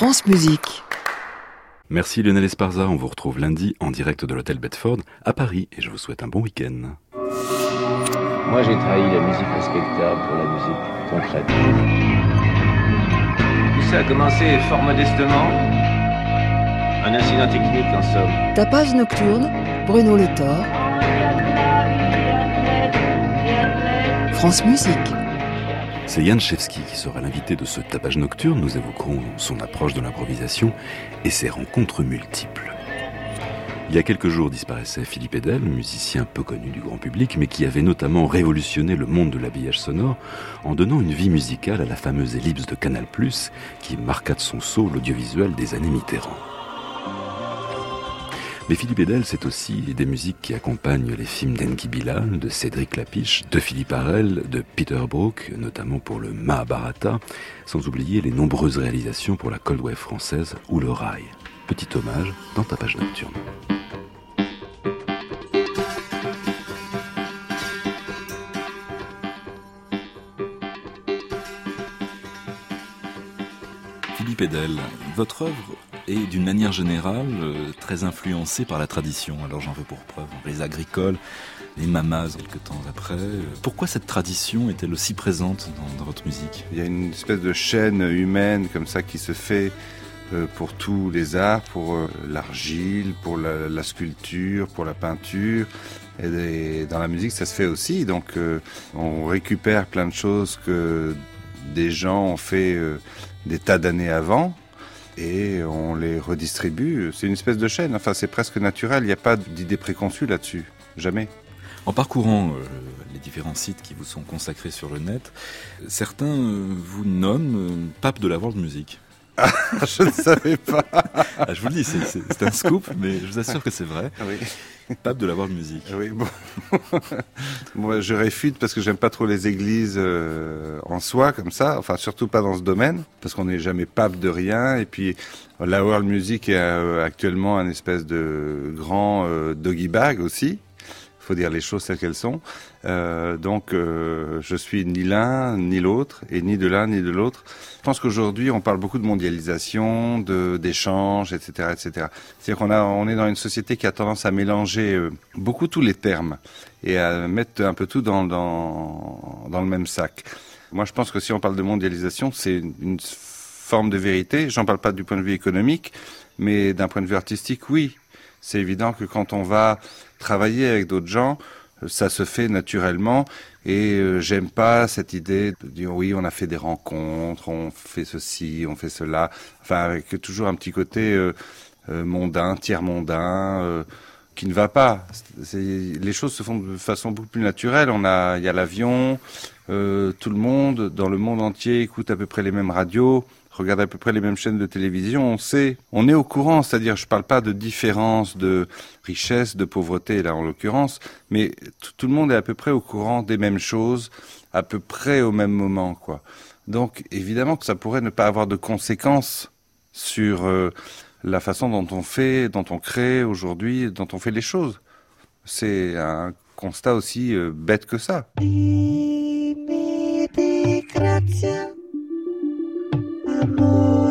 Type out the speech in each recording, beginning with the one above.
France Musique. Merci Lionel Esparza, on vous retrouve lundi en direct de l'hôtel Bedford à Paris et je vous souhaite un bon week-end. Moi j'ai trahi la musique respectable pour la musique concrète. Tout ça a commencé fort modestement. Un incident technique en somme. Tapage nocturne, Bruno Le Thor. France Musique. C'est Yann Chevski qui sera l'invité de ce tapage nocturne. Nous évoquerons son approche de l'improvisation et ses rencontres multiples. Il y a quelques jours disparaissait Philippe Edel, musicien peu connu du grand public, mais qui avait notamment révolutionné le monde de l'habillage sonore en donnant une vie musicale à la fameuse ellipse de Canal+, qui marqua de son sceau l'audiovisuel des années Mitterrand. Mais Philippe Edel, c'est aussi des musiques qui accompagnent les films d'Enki Bilal, de Cédric Lapiche, de Philippe Harel, de Peter Brook, notamment pour le Mahabharata, sans oublier les nombreuses réalisations pour la Cold Wave française ou le Rail. Petit hommage dans ta page nocturne. Philippe Edel, votre œuvre est d'une manière générale euh, très influencée par la tradition. Alors j'en veux pour preuve les agricoles, les mamas quelques temps après. Pourquoi cette tradition est-elle aussi présente dans, votre musique? Il y a une espèce de chaîne humaine comme ça qui se fait euh, pour tous les arts, pour euh, l'argile, pour la, sculpture, pour la peinture. Et dans la musique, ça se fait aussi. Donc on récupère plein de choses que des gens ont fait des tas d'années avant et on les redistribue. C'est une espèce de chaîne, enfin c'est presque naturel, il n'y a pas d'idée préconçue là-dessus, jamais. En parcourant euh, les différents sites qui vous sont consacrés sur le net, certains euh, vous nomment euh, pape de la world music. Ah, je ne savais pas. Ah, je vous le dis, c'est un scoop, mais je vous assure que c'est vrai. Oui. Pape de la world music. Oui, bon. Moi, je réfute parce que j'aime pas trop les églises euh, en soi, comme ça. Enfin, surtout pas dans ce domaine, parce qu'on n'est jamais pape de rien. Et puis, la world music est euh, actuellement un espèce de grand euh, doggy bag aussi faut dire les choses telles qu'elles sont. Euh, donc, euh, je suis ni l'un ni l'autre, et ni de l'un ni de l'autre. Je pense qu'aujourd'hui, on parle beaucoup de mondialisation, de d'échanges, etc., etc. C'est-à-dire qu'on a, on est dans une société qui a tendance à mélanger euh, beaucoup tous les termes et à mettre un peu tout dans dans le même sac. Moi, je pense que si on parle de mondialisation, c'est une, une forme de vérité. J'en parle pas du point de vue économique, mais d'un point de vue artistique, oui. C'est évident que quand on va travailler avec d'autres gens, euh, ça se fait naturellement et euh, j'aime pas cette idée de dire oui on a fait des rencontres, on fait ceci, on fait cela, enfin avec toujours un petit côté euh, mondain, tiers mondain qui ne va pas. Les choses se font de façon beaucoup plus naturelle. On a, il y a l'avion, tout le monde dans le monde entier écoute à peu près les mêmes radios regarde à peu près les mêmes chaînes de télévision, on sait, on est au courant, c'est-à-dire je parle pas de différence de richesse, de pauvreté là en l'occurrence, mais tout le monde est à peu près au courant des mêmes choses, à peu près au même moment quoi. Donc évidemment que ça pourrait ne pas avoir de conséquences sur euh, la façon dont on fait, dont on crée aujourd'hui, dont on fait les choses. C'est un constat aussi euh, bête que ça. Amor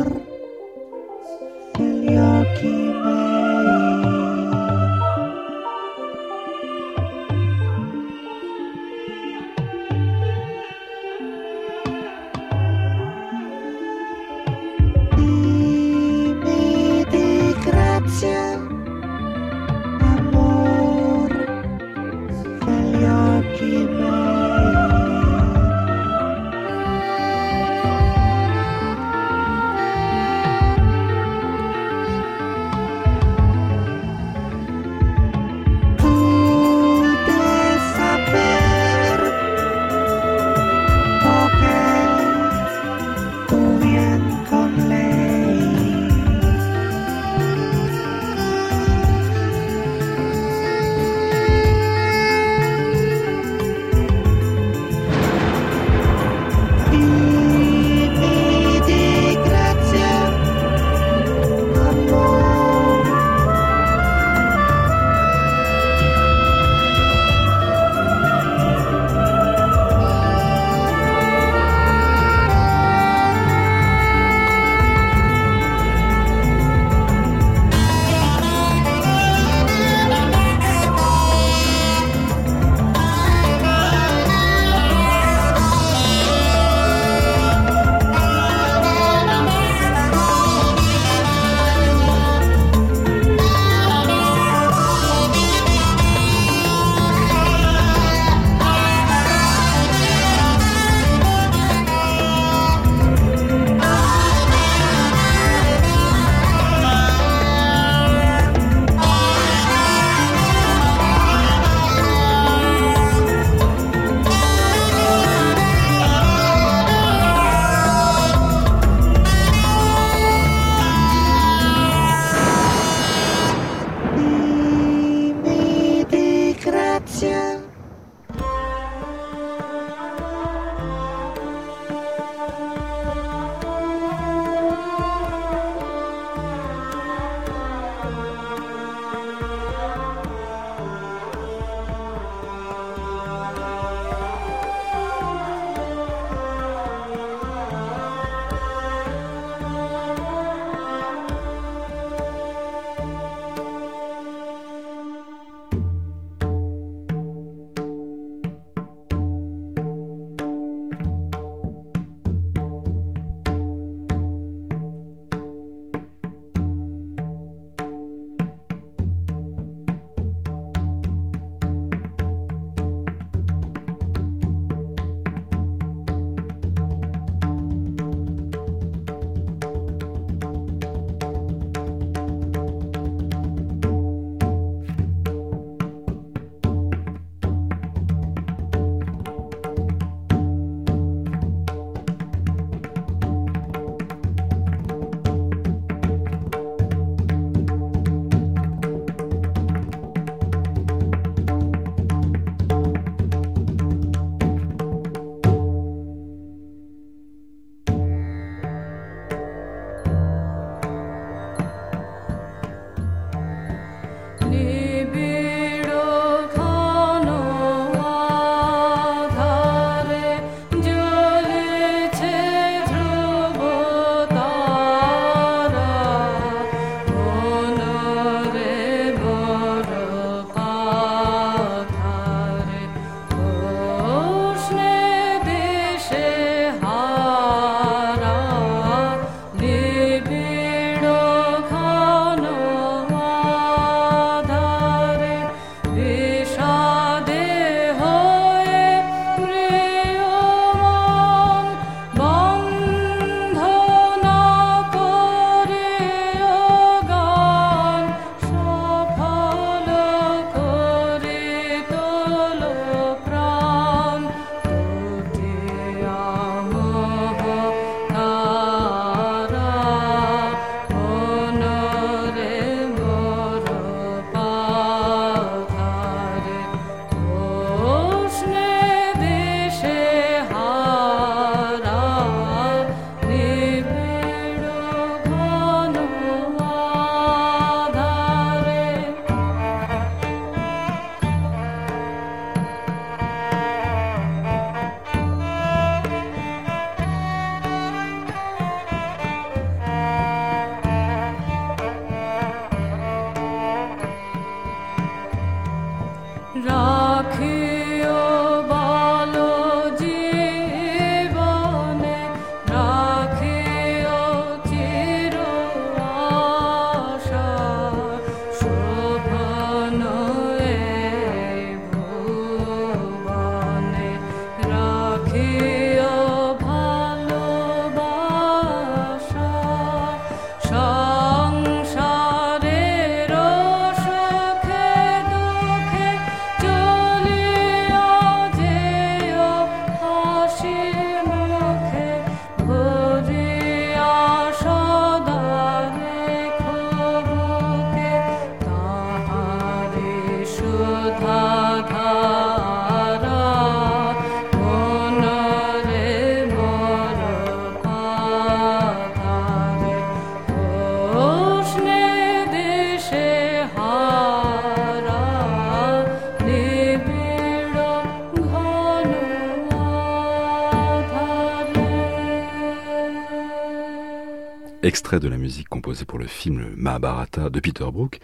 extrait de la musique composée pour le film Mahabharata de Peter Brook,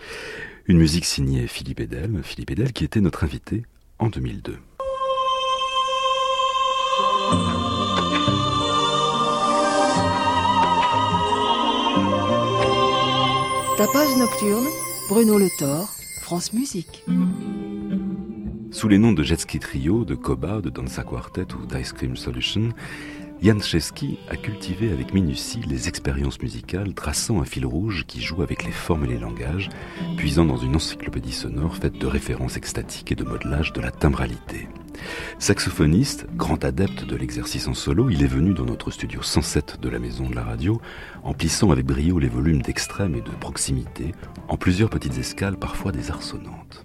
une musique signée Philippe Edel, Philippe Edel qui était notre invité en 2002. Tapage nocturne, Bruno Le Thor, France Musique. Sous les noms de Jetski Trio, de Koba, de Danza Quartet ou d'Ice Cream Solution, Jan Chesky a cultivé avec minutie les expériences musicales, traçant un fil rouge qui joue avec les formes et les langages, puisant dans une encyclopédie sonore faite de références extatiques et de modelage de la timbralité. Saxophoniste, grand adepte de l'exercice en solo, il est venu dans notre studio 107 de la maison de la radio, emplissant avec brio les volumes d'extrême et de proximité, en plusieurs petites escales parfois désarçonnantes.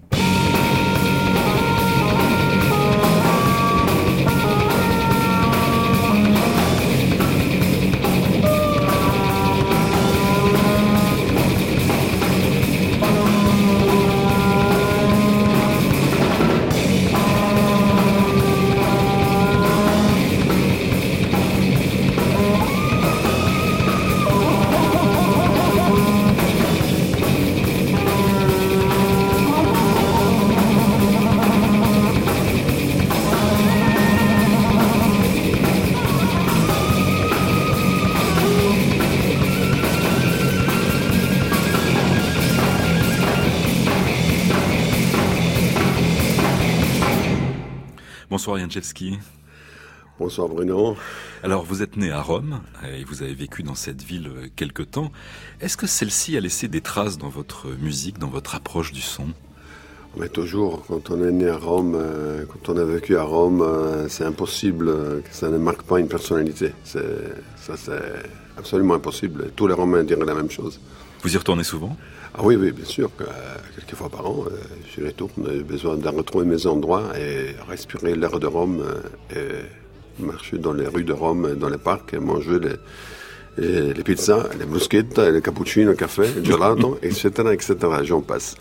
Bonsoir Janczewski. Bonsoir Bruno. Alors vous êtes né à Rome et vous avez vécu dans cette ville euh, quelque temps. Est-ce que celle-ci a laissé des traces dans votre musique, dans votre approche du son? Mais toujours, quand on est né à Rome, euh, quand on a vécu à Rome, euh, c'est impossible que ça ne marque pas une personnalité. Ça c'est absolument impossible. Tous les Romains diraient la même chose. Vous y retournez souvent? Ah oui, oui, bien sûr. quelques fois par an, je retourne. J'ai besoin de retrouver mes endroits et respirer l'air de Rome et marcher dans les rues de Rome, dans les parcs et manger les, les pizzas, les mousquettes, les cappuccinos, le café, le gelato, etc., etc. J'en passe.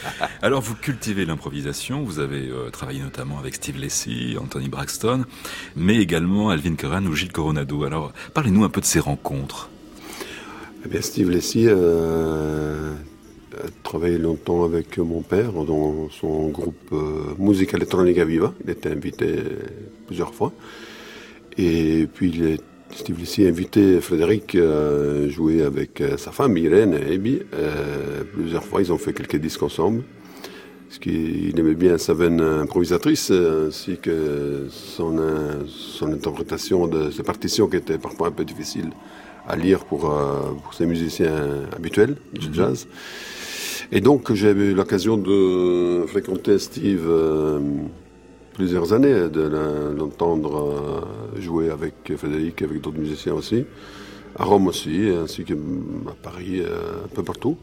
Alors vous cultivez l'improvisation, vous avez euh, travaillé notamment avec Steve Lacy, Anthony Braxton, mais également Alvin Curran ou Gilles Coronado. Alors parlez-nous un peu de ces rencontres. Eh bien, Steve Lacy euh, a travaillé longtemps avec mon père dans son groupe euh, Musique électronique à Viva. Il était invité plusieurs fois. Et puis Steve Lacy a invité Frédéric à jouer avec sa femme Irène et Abby. Euh, plusieurs fois, ils ont fait quelques disques ensemble. Parce qu'il aimait bien sa veine improvisatrice, ainsi que son, son interprétation de ses partitions qui était parfois un peu difficile à lire pour, euh, pour ces musiciens habituels du mhm. jazz. Et donc j'ai eu l'occasion de fréquenter Steve euh, plusieurs années, de l'entendre euh, jouer avec Frédéric, avec d'autres musiciens aussi, à Rome aussi, ainsi qu'à Paris, un peu partout.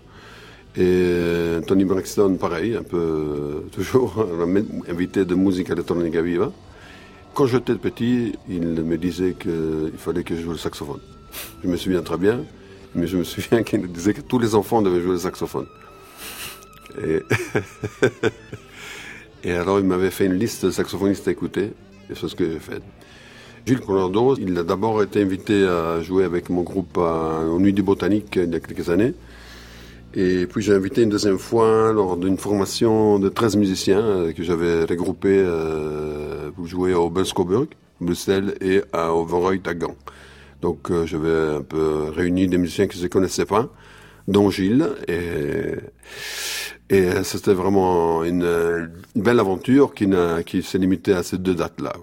Et Tony Braxton, pareil, un peu toujours invité de musique électronique Viva. Quand j'étais petit, il me disait qu'il fallait que je joue le saxophone. Je me souviens très bien, mais je me souviens qu'il disait que tous les enfants devaient jouer le saxophone. Et, alors il m'avait fait une liste de saxophonistes à écouter, et c'est ce que j'ai fait. Gilles Colorado, il a d'abord été invité à jouer avec mon groupe au Nuit du Botanique il y a quelques années. Et puis j'ai invité une deuxième fois lors d'une formation de 13 musiciens euh, que j'avais regroupés euh, pour jouer au Belskoburg, Bruxelles et à Overoy à Gand. Donc euh, j'avais un peu réuni des musiciens qui ne se connaissaient pas, dont Gilles. Et, c'était vraiment une, une, belle aventure qui, qui s'est limitée à ces deux dates-là.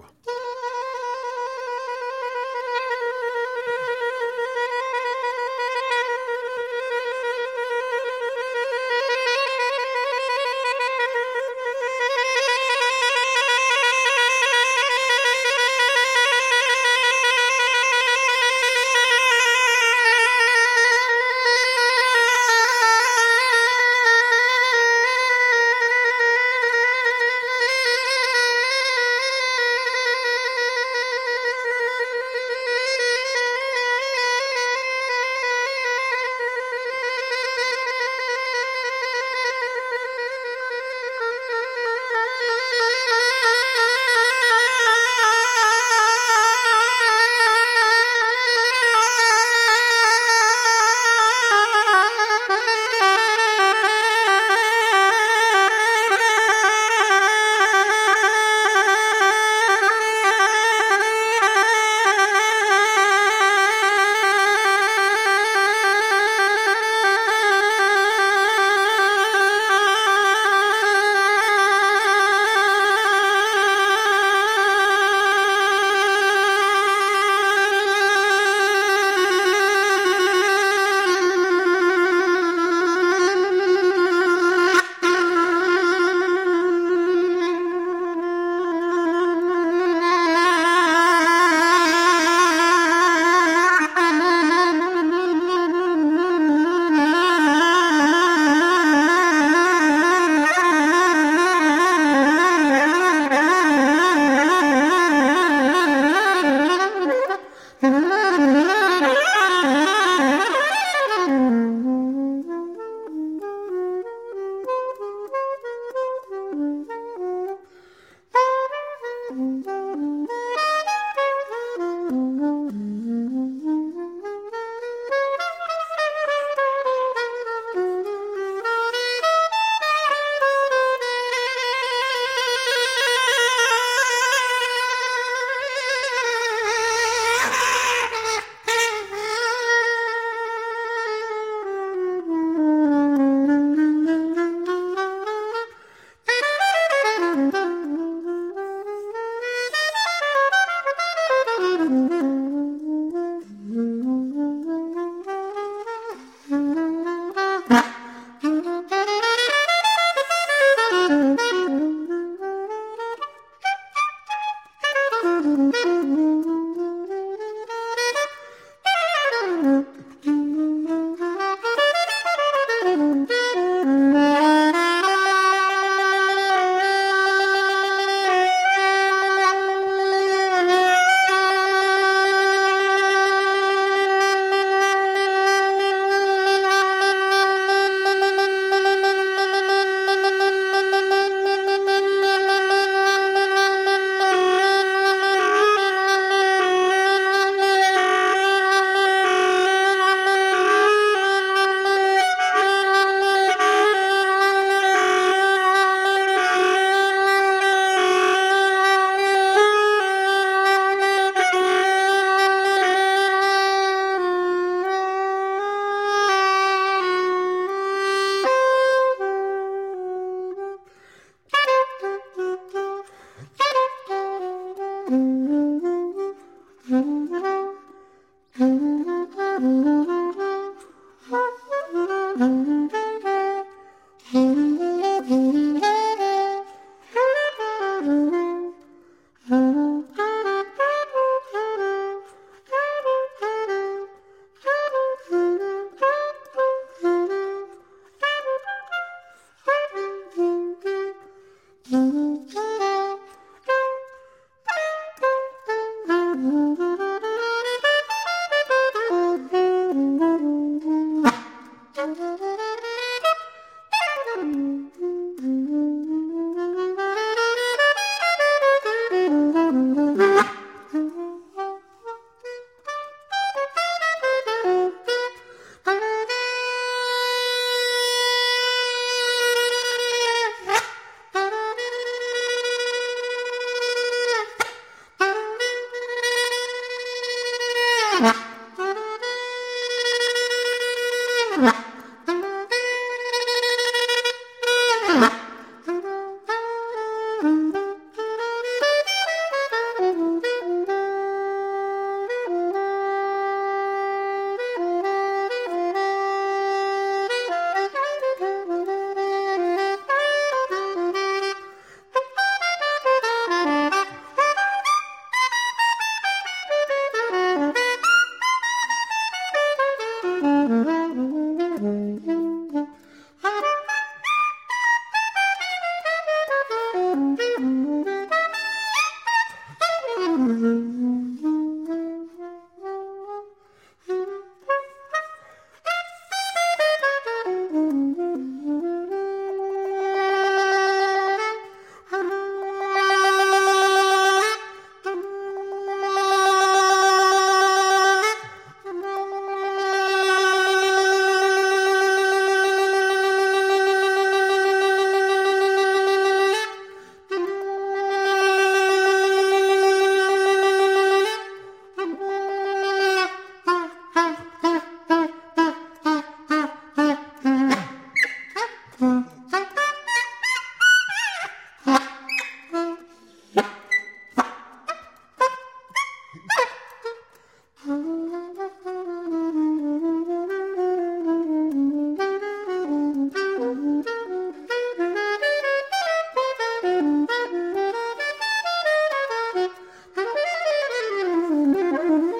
Mm-hmm.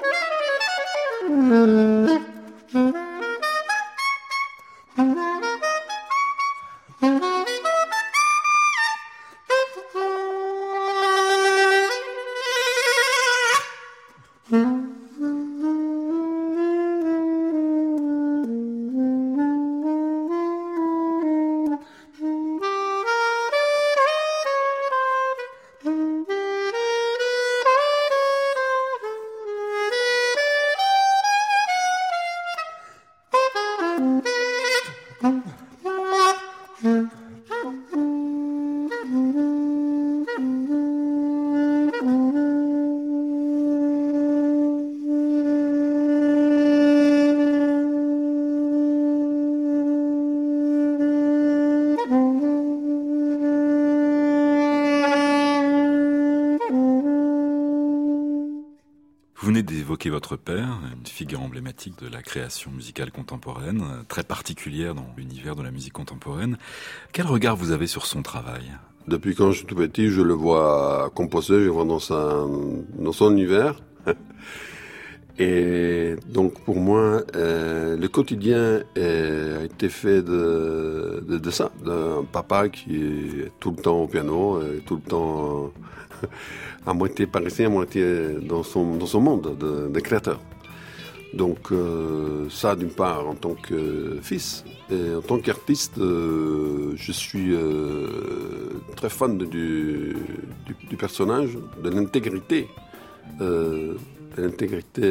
D'évoquer votre père, une figure emblématique de la création musicale contemporaine, très particulière dans l'univers de la musique contemporaine. Quel regard vous avez sur son travail? Depuis quand je suis tout petit, je le vois composer, je le vois dans, sa, dans son univers. Et donc pour moi, euh, le quotidien a été fait de, de, de ça, d'un papa qui est tout le temps au piano, et tout le temps à moitié parisien, à moitié dans son, dans son monde de, de créateur. Donc euh, ça d'une part en tant que fils et en tant qu'artiste, euh, je suis euh, très fan du, du, personnage, de l'intégrité, de l'intégrité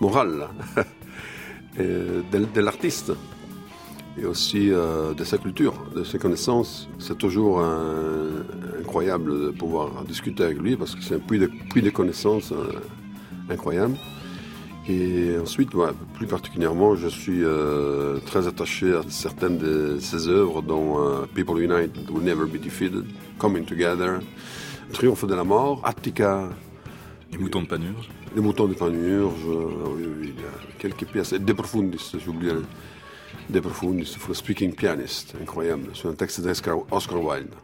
morale de l'artiste et aussi euh, de sa culture, de ses connaissances. C'est toujours incroyable de pouvoir discuter avec lui parce que c'est un puits de, puits de connaissances euh, incroyable. Et ensuite, plus particulièrement, je suis euh, très attaché à certaines de ses œuvres, dont People United Will Never Be Defeated, Coming Together, Triomphe de la Mort, Attica. Les moutons de Panurge Les moutons de Panurge, oui, oui, il y a quelques pièces. De Profundis, j'oublie De Profundis for Speaking Pianist, incroyable, sur un texte d'Oscar Wilde.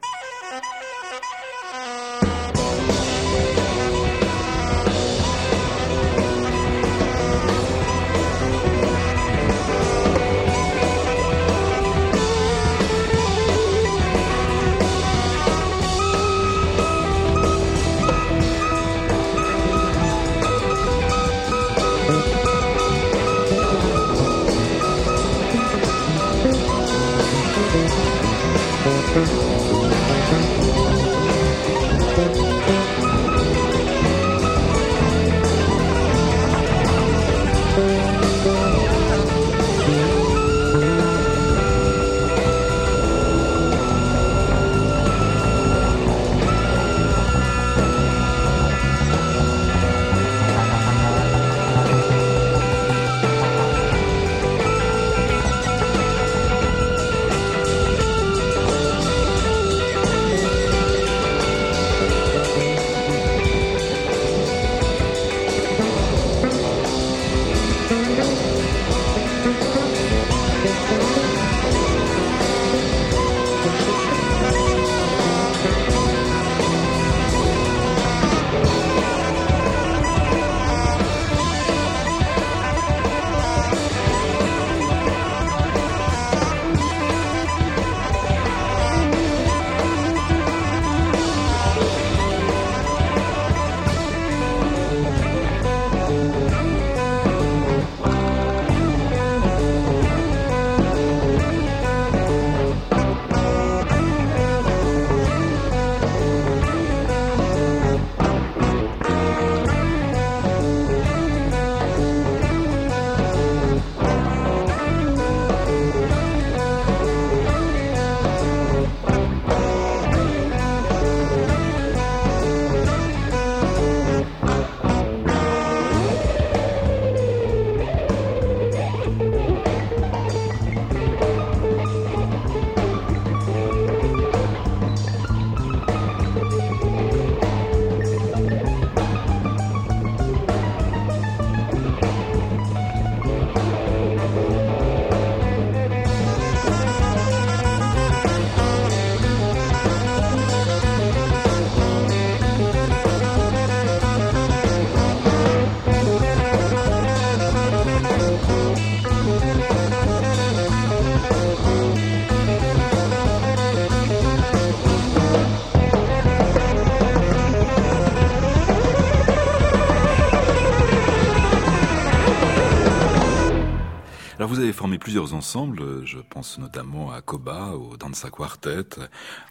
Formé plusieurs ensembles, je pense notamment à Koba, au Danza Quartet,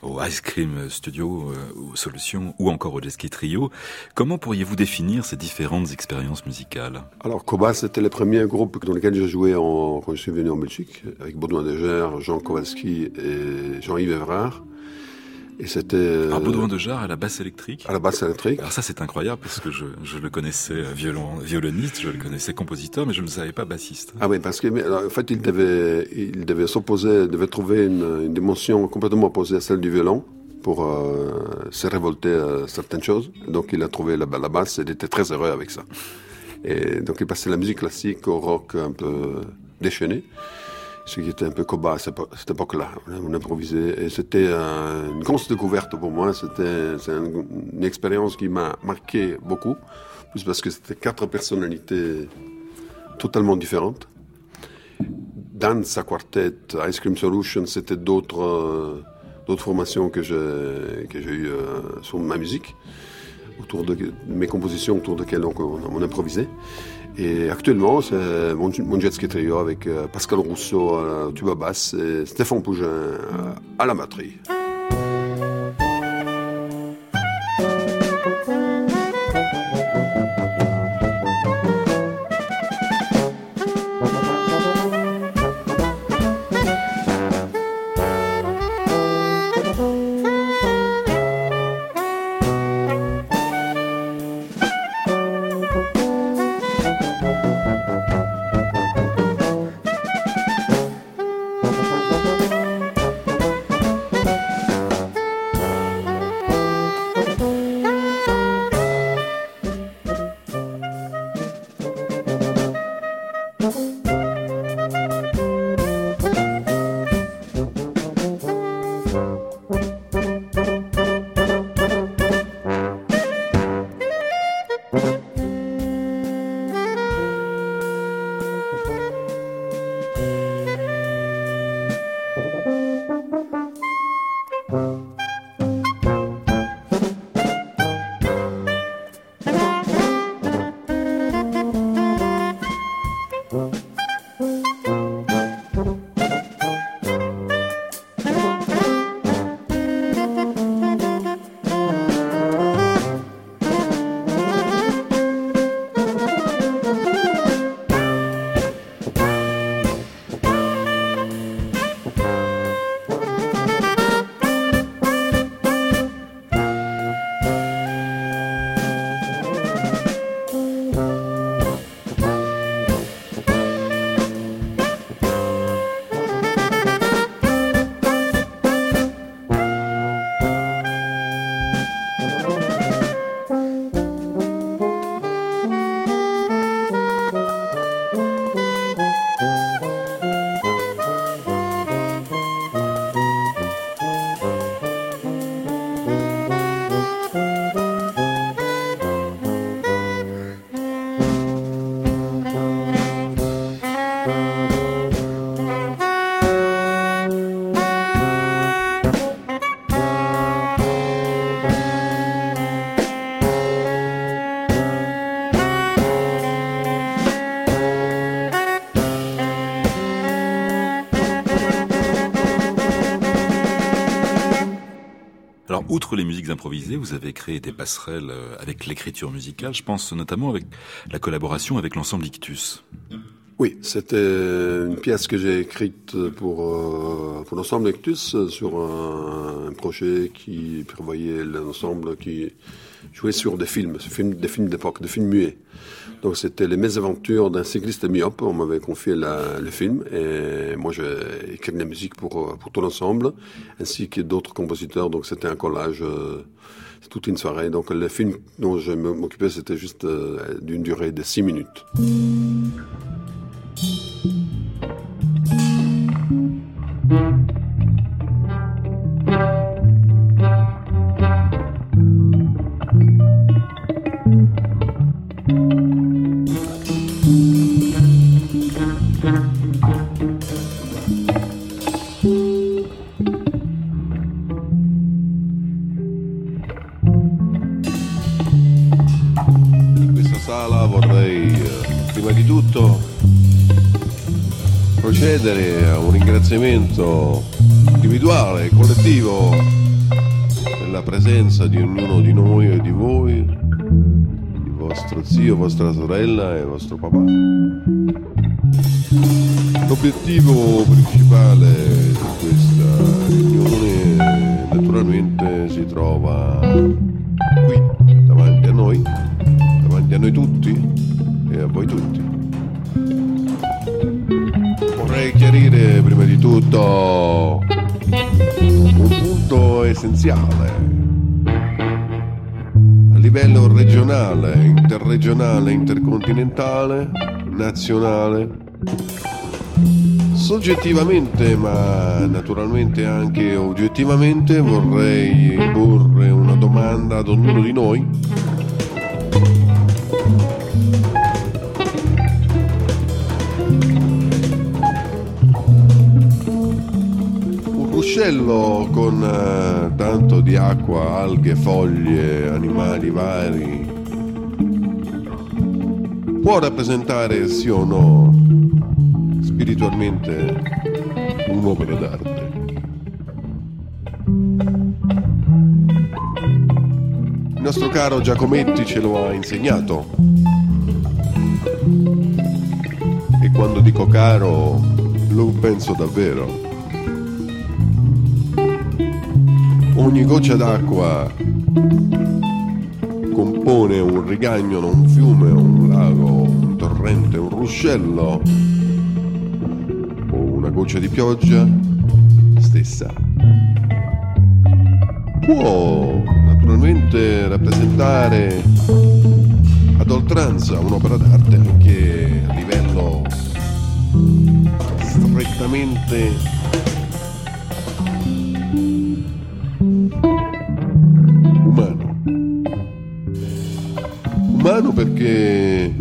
au Ice Cream Studio, aux Solutions ou encore au Jet Trio. Comment pourriez-vous définir ces différentes expériences musicales? Alors Koba, c'était le premier groupe dans lequel j'ai joué en, quand je suis venu en Belgique, avec Baudouin Deger, Jean Kowalski et Jean-Yves Evrard. Et c'était. Euh, Baudouin de Jarre à la basse électrique. À la basse électrique. Alors ça c'est incroyable parce que je, je le connaissais euh, violon, violoniste, je le connaissais compositeur, mais je ne savais pas bassiste. Ah oui, parce que en fait il devait, il devait s'opposer, devait trouver une, une, dimension complètement opposée à celle du violon pour euh, se révolter à certaines choses. Donc il a trouvé la, la basse et il était très heureux avec ça. Et donc il passait la musique classique au rock un peu déchaîné ce qui était un peu coba à cette époque-là. On improvisait et c'était une grosse découverte pour moi. C'était une, expérience qui m'a marqué beaucoup, plus parce que c'était quatre personnalités totalement différentes. Dans sa quartet, Ice Cream Solution, c'était d'autres formations que j'ai eues euh, sur ma musique, autour de mes compositions autour desquelles on, on improvisait. Et actuellement, c'est mon, jet ski trio avec euh, Pascal Rousseau à la tuba basse et Stéphane Pougin euh, à la batterie. Outre les musiques improvisées, vous avez créé des passerelles euh, avec l'écriture musicale. Je pense notamment avec la collaboration avec l'ensemble Ictus. Oui, c'était une pièce que j'ai écrite pour, euh, pour l'ensemble Ictus sur un, qui prévoyait l'ensemble qui jouait sur des films, des films d'époque, des films muets. Donc c'était les mésaventures d'un cycliste myope. On m'avait confié le film et moi j'ai écrit la musique pour, pour tout l'ensemble, ainsi que d'autres compositeurs. Donc c'était un collage, euh, toute une soirée. Donc le film dont je m'occupais, c'était juste euh, d'une durée de six minutes. Presenza di ognuno di noi e di voi, di vostro zio, vostra sorella e vostro papà. L'obiettivo principale di questa riunione naturalmente si trova qui, davanti a noi, davanti a noi tutti e a voi tutti. Vorrei chiarire prima di tutto un punto essenziale. Livello regionale, interregionale, intercontinentale, nazionale, soggettivamente ma naturalmente anche oggettivamente vorrei porre una domanda ad ognuno di noi ruscello con eh, tanto di acqua, alghe, foglie, animali vari può rappresentare sì o no spiritualmente un'opera d'arte. Il nostro caro Giacometti ce lo ha insegnato. E quando dico caro lo penso davvero. Ogni goccia d'acqua compone un rigagnolo, un fiume, un lago, un torrente, un ruscello o una goccia di pioggia stessa. Può naturalmente rappresentare ad oltranza un'opera d'arte anche a livello strettamente Perché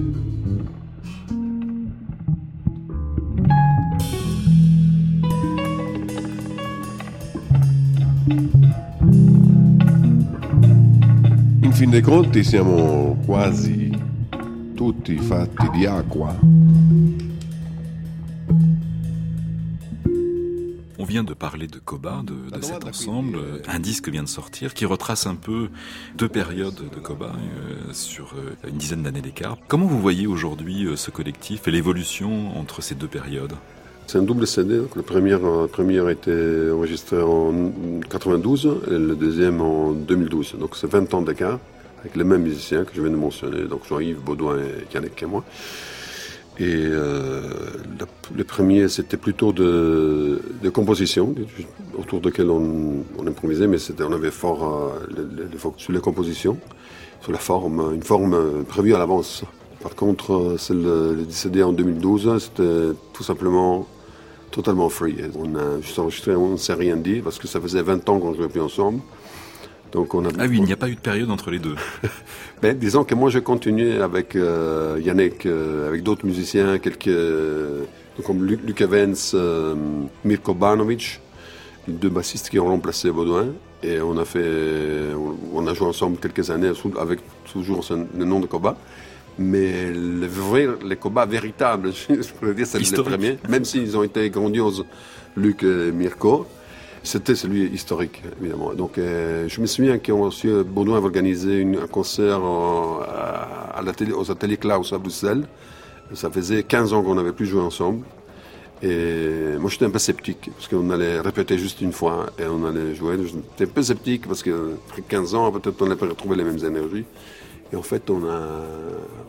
in fin dei conti siamo quasi tutti fatti di acqua. Vient de parler de Koba, de, de cet ensemble. Un disque vient de sortir qui retrace un peu deux périodes de Koba euh, sur euh, une dizaine d'années d'écart. Comment vous voyez aujourd'hui euh, ce collectif et l'évolution entre ces deux périodes? C'est un double CD. Donc le premier, le premier a été enregistré en 92 et le deuxième en 2012. Donc c'est 20 ans d'écart avec les mêmes musiciens que je viens de mentionner. Donc Jean-Yves Baudouin et Yannick et moi. Et euh, le, premier, c'était plutôt de, de composition, autour desquelles on, on improvisait, mais on avait fort euh, sur les compositions, sur la forme, une forme prévue à l'avance. Par contre, euh, celle le, le CD en 2012, c'était tout simplement totalement free. On a enregistré, on ne s'est rien dit, parce que ça faisait 20 ans qu'on jouait plus ensemble. Donc on a, Ah oui, il n'y a pas eu de période entre les deux. ben, disons que moi, j'ai continué avec euh, Yannick, euh, avec d'autres musiciens, quelques, euh, comme Luc, Luc Evans, euh, Mirko Banovic, deux bassistes qui ont remplacé Baudouin. Et on a fait, on, on a joué ensemble quelques années avec toujours le nom de Koba. Mais le vrai, les Koba véritables, je pourrais dire, c'est les premiers, même s'ils ont été grandioses, Luc et Mirko. C'était celui historique, évidemment. Donc, euh, je me souviens qu'on M. Baudouin avait organisé un concert à, aux ateliers Klaus à Bruxelles. Ça faisait 15 ans qu'on n'avait plus joué ensemble. Et moi, j'étais un peu sceptique, parce qu'on allait répéter juste une fois et on allait jouer. J'étais un peu sceptique, parce que après 15 ans, peut-être on n'allait pas retrouver les mêmes énergies. Et en fait, on a,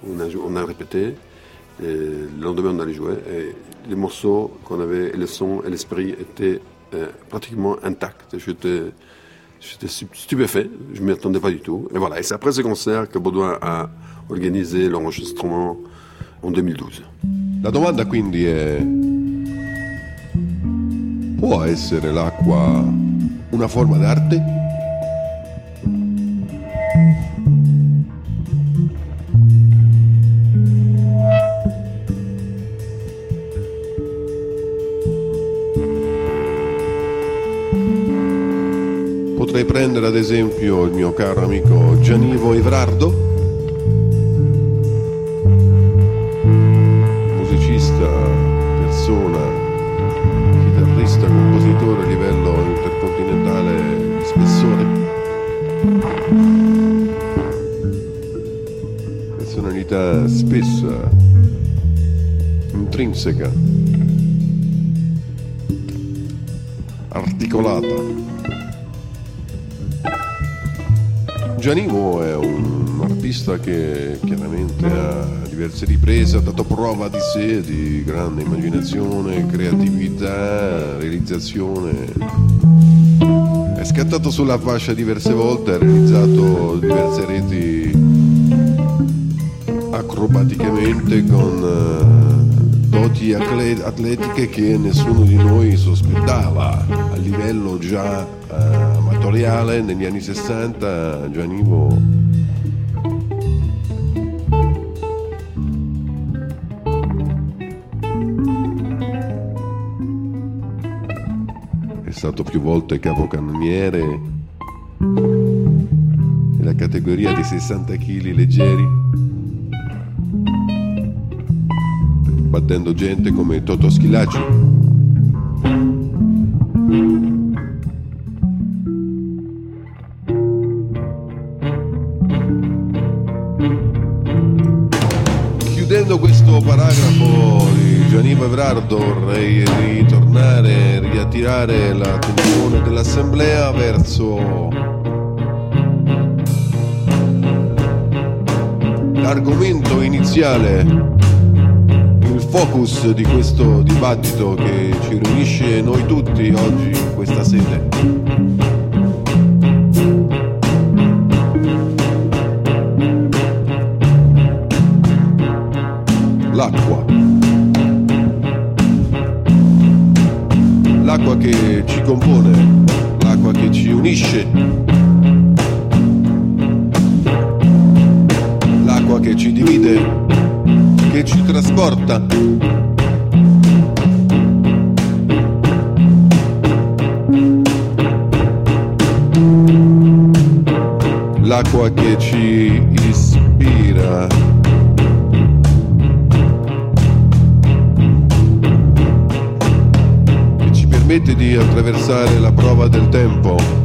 on a, on a répété. Et le lendemain, on allait jouer. Et les morceaux qu'on avait, le son et l'esprit étaient euh, pratiquement intacts. J'étais, j'étais stu- stupéfait. Je ne m'y attendais pas du tout. Et voilà. Et c'est après ce concert que Baudouin a organisé l'enregistrement en 2012. La domanda quindi è, può essere l'acqua una forma d'arte? Potrei prendere ad esempio il mio caro amico Gianivo Evrardo, musicista, persona contenitore a livello intercontinentale di spessore. Personalità spessa, intrinseca, articolata. Gianimo è un artista che chiaramente ha diverse riprese, ha dato prova di sé, di grande immaginazione, creatività, realizzazione. È scattato sulla fascia diverse volte, ha realizzato diverse reti acrobaticamente con eh, doti atle- atletiche che nessuno di noi sospettava a livello già amatoriale negli anni 60 Gianivo è stato più volte capocannoniere. Nella categoria dei 60 kg leggeri. Battendo gente come Toto Schilacci Evrardo vorrei ritornare, riattirare l'attenzione dell'Assemblea verso l'argomento iniziale, il focus di questo dibattito che ci riunisce noi tutti oggi in questa sede. Che ci compone, l'acqua che ci unisce. L'acqua che ci divide, che ci trasporta. L'acqua che ci permette di attraversare la prova del tempo.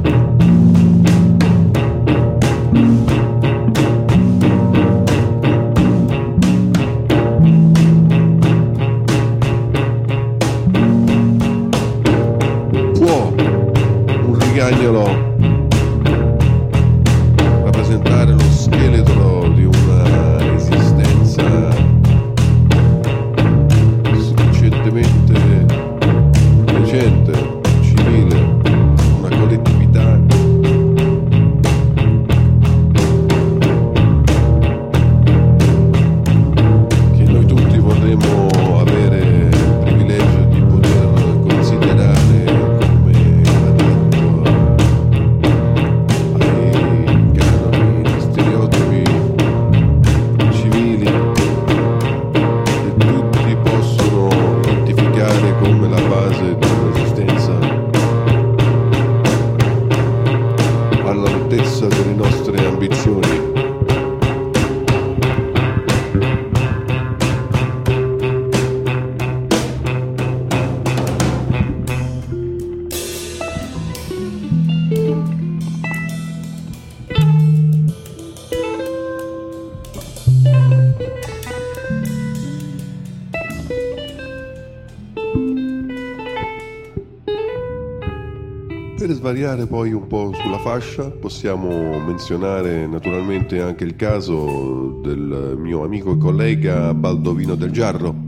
quella fase di Svariare poi un po' sulla fascia, possiamo menzionare naturalmente anche il caso del mio amico e collega Baldovino del Giarro.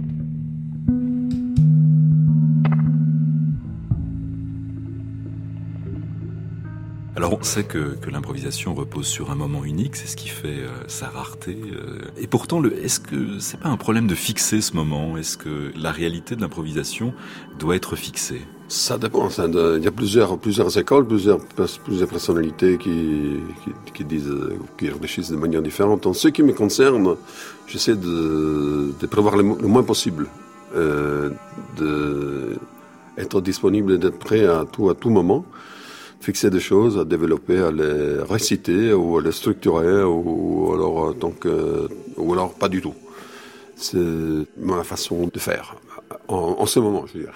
Alors on sait que, que l'improvisation repose sur un moment unique, c'est ce qui fait euh, sa rareté. euh. et pourtant, est-ce que c'est pas un problème de fixer ce moment? Est-ce que la réalité de l'improvisation doit être fixée? Ça dépend. ça, il y a plusieurs, plusieurs écoles, plusieurs, plusieurs personnalités qui, qui, qui disent, qui réfléchissent de manière différente. En ce qui me concerne, j'essaie de, de prévoir le, mo- le moins possible, euh, de être disponible et d'être prêt à tout, à tout moment, fixer des choses, à développer, à les réciter ou à les structurer ou alors, euh, donc, euh, ou alors pas du tout. C'est ma façon de faire en, en ce moment, je veux dire.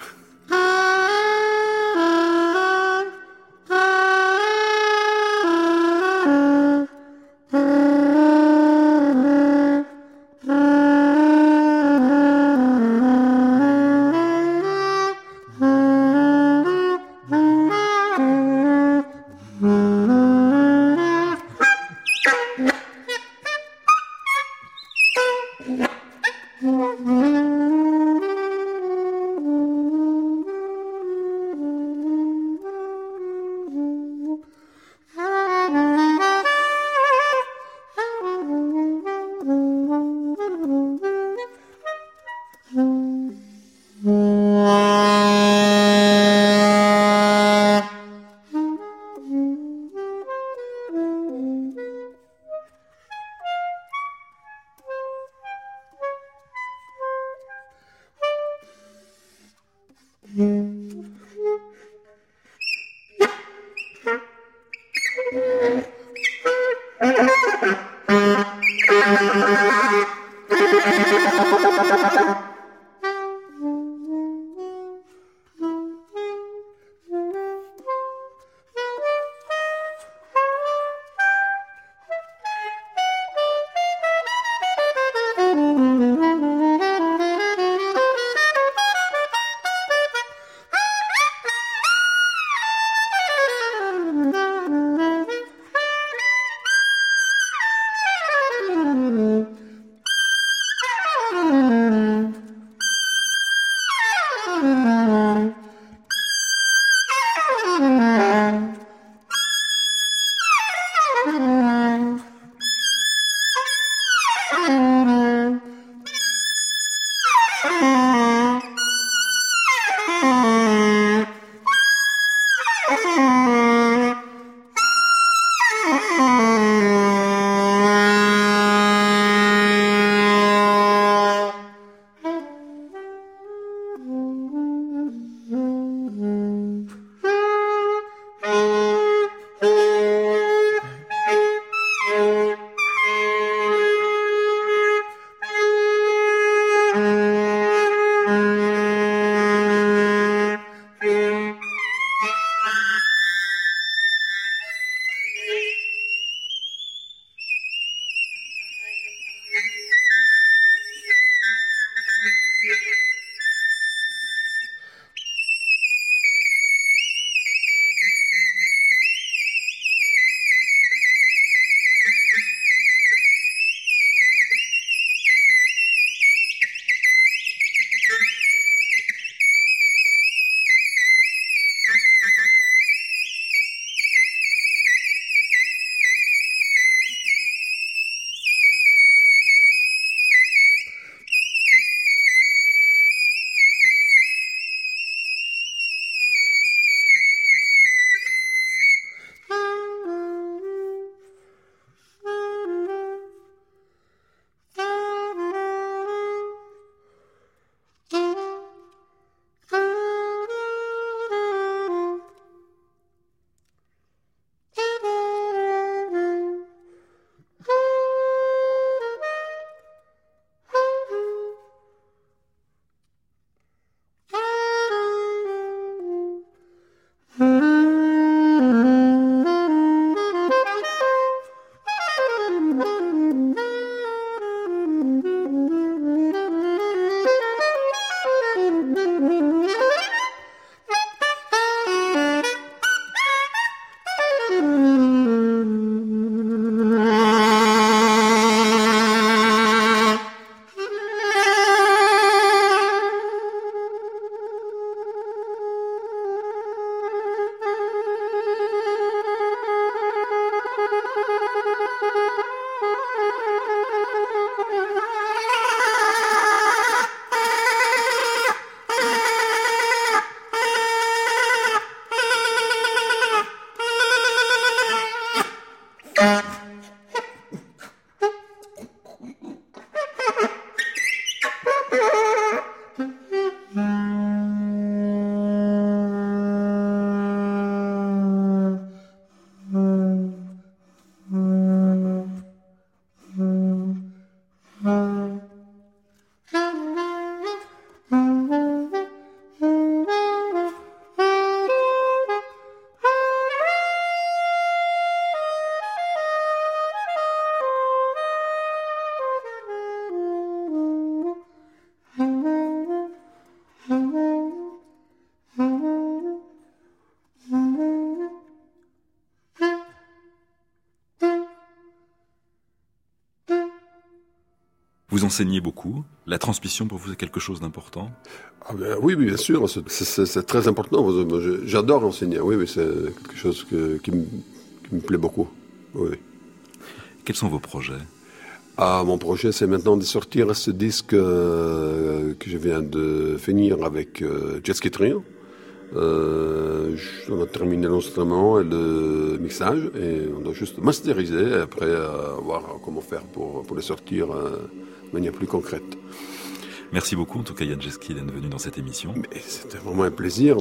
Enseignez beaucoup. La transmission pour vous est quelque chose d'important? Ah ben, Oui, bien sûr, c'est très important. J'adore enseigner. Oui, oui, c'est quelque chose qui, me, plaît beaucoup. Oui. Quels sont vos projets? Ah, mon projet, c'est maintenant de sortir ce disque euh, que je viens de finir avec euh, Jet Ski Trio. Euh, on a terminé l'enregistrement et le mixage et on doit juste masteriser et après euh, voir comment faire pour, pour le sortir de manière plus concrète. Merci beaucoup, en tout cas, Yann Jeski, d'être venu dans cette émission. C'était vraiment un plaisir.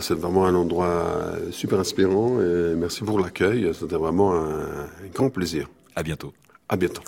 C'est vraiment un endroit super inspirant et merci pour l'accueil. C'était vraiment un, grand plaisir. À bientôt. À bientôt.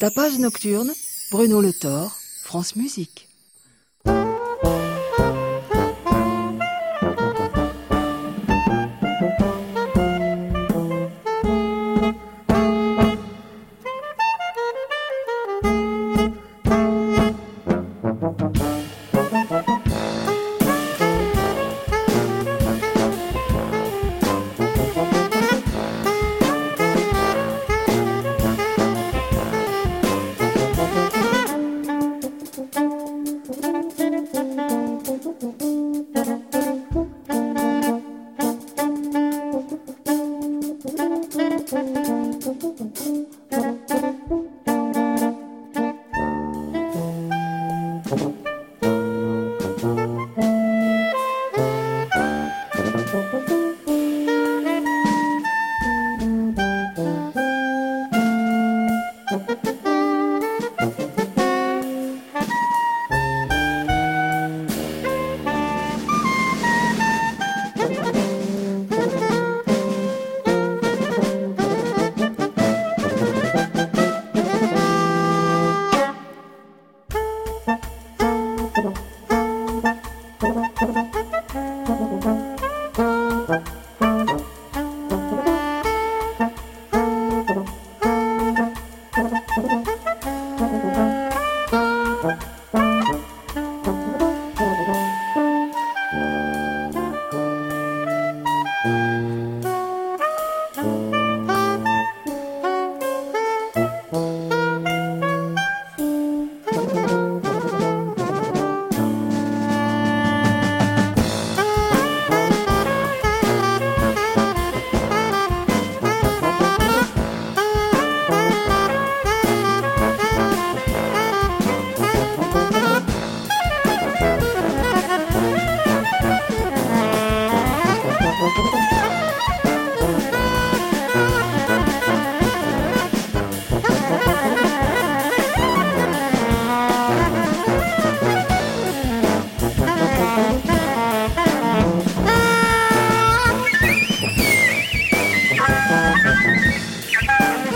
Tapage nocturne, Bruno Le Thor, France Musique.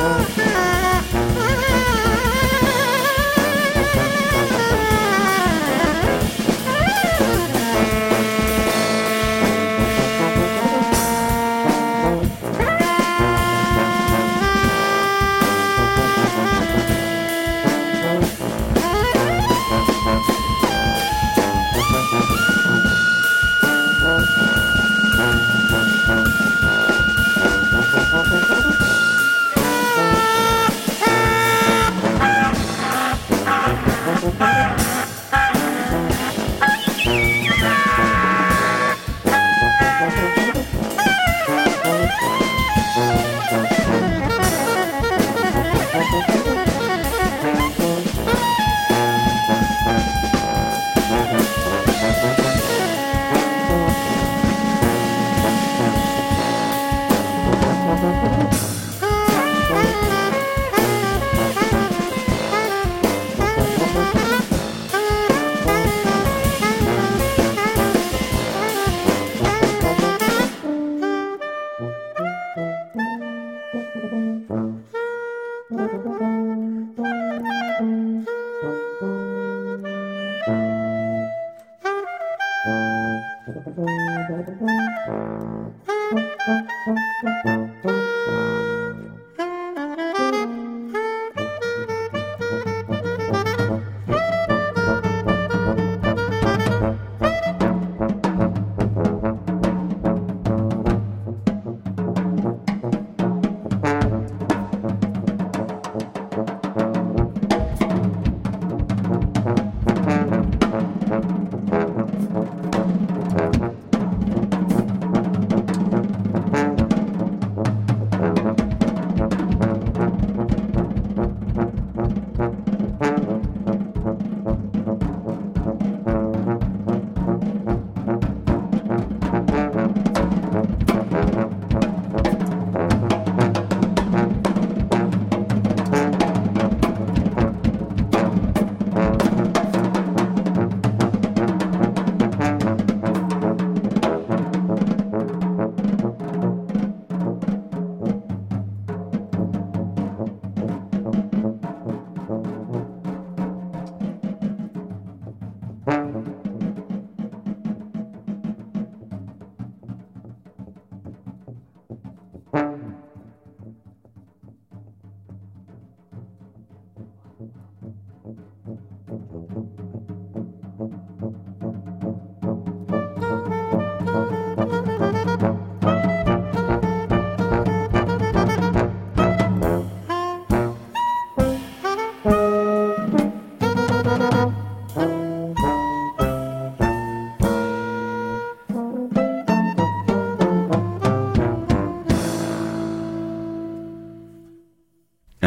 Oh.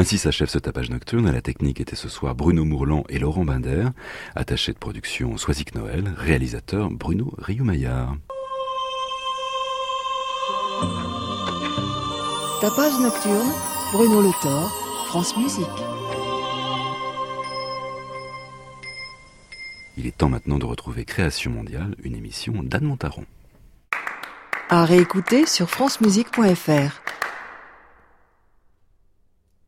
Ainsi s'achève ce tapage nocturne. À la technique était ce soir Bruno Mourlan et Laurent Binder. Attaché de production Soisic Noël. Réalisateur Bruno Rioumaillard. Tapage nocturne, Bruno Le Thor, France Musique. Il est temps maintenant de retrouver Création mondiale, une émission d'Anne Montaron. À réécouter sur francemusique.fr.